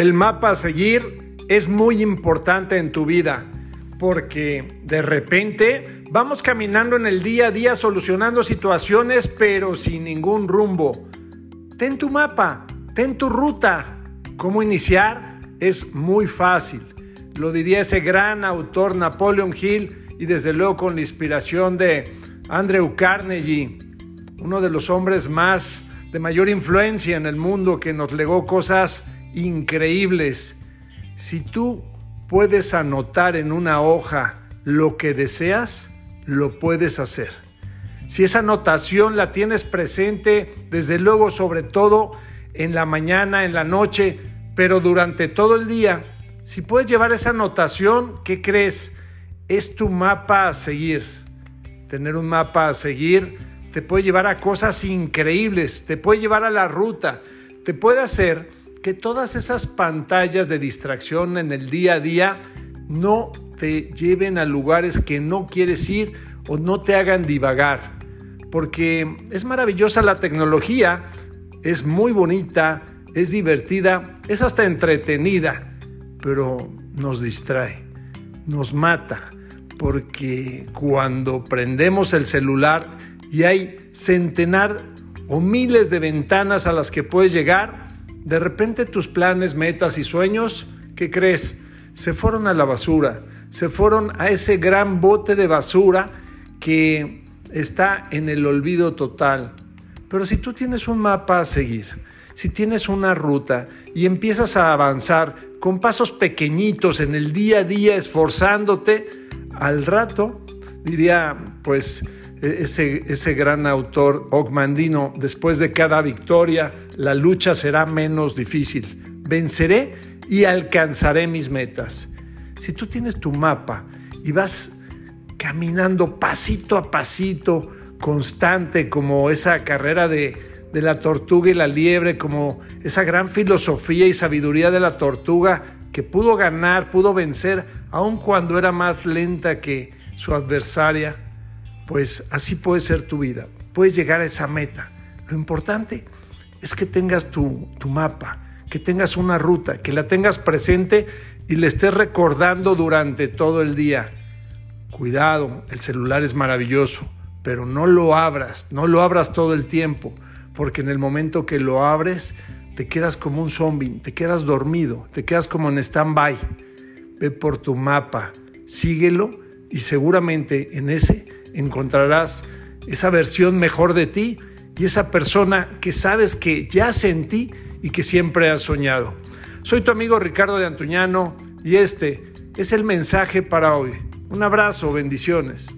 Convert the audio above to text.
El mapa a seguir es muy importante en tu vida porque de repente vamos caminando en el día a día solucionando situaciones pero sin ningún rumbo. Ten tu mapa, ten tu ruta. ¿Cómo iniciar? Es muy fácil. Lo diría ese gran autor Napoleon Hill y desde luego con la inspiración de Andrew Carnegie, uno de los hombres más de mayor influencia en el mundo que nos legó cosas increíbles. Si tú puedes anotar en una hoja lo que deseas, lo puedes hacer. Si esa anotación la tienes presente, desde luego, sobre todo en la mañana, en la noche, pero durante todo el día, si puedes llevar esa anotación, ¿qué crees? Es tu mapa a seguir. Tener un mapa a seguir te puede llevar a cosas increíbles, te puede llevar a la ruta, te puede hacer que todas esas pantallas de distracción en el día a día no te lleven a lugares que no quieres ir o no te hagan divagar. Porque es maravillosa la tecnología, es muy bonita, es divertida, es hasta entretenida, pero nos distrae, nos mata, porque cuando prendemos el celular y hay centenar o miles de ventanas a las que puedes llegar, de repente tus planes, metas y sueños, ¿qué crees? Se fueron a la basura, se fueron a ese gran bote de basura que está en el olvido total. Pero si tú tienes un mapa a seguir, si tienes una ruta y empiezas a avanzar con pasos pequeñitos en el día a día, esforzándote, al rato, diría pues ese, ese gran autor Ogmandino, después de cada victoria, la lucha será menos difícil. Venceré y alcanzaré mis metas. Si tú tienes tu mapa y vas caminando pasito a pasito, constante, como esa carrera de, de la tortuga y la liebre, como esa gran filosofía y sabiduría de la tortuga que pudo ganar, pudo vencer, aun cuando era más lenta que su adversaria, pues así puede ser tu vida. Puedes llegar a esa meta. Lo importante es que tengas tu, mapa, que tengas una ruta, que la tengas presente y le estés recordando durante todo el día. Cuidado, el celular es maravilloso, pero no lo abras, no lo abras todo el tiempo, porque en el momento que lo abres, te quedas como un zombie, te quedas dormido, te quedas como en stand-by. Ve por tu mapa, síguelo y seguramente en ese encontrarás esa versión mejor de ti y esa persona que sabes que ya sentí y que siempre has soñado. Soy tu amigo Ricardo de Antuñano y este es el mensaje para hoy. Un abrazo, bendiciones.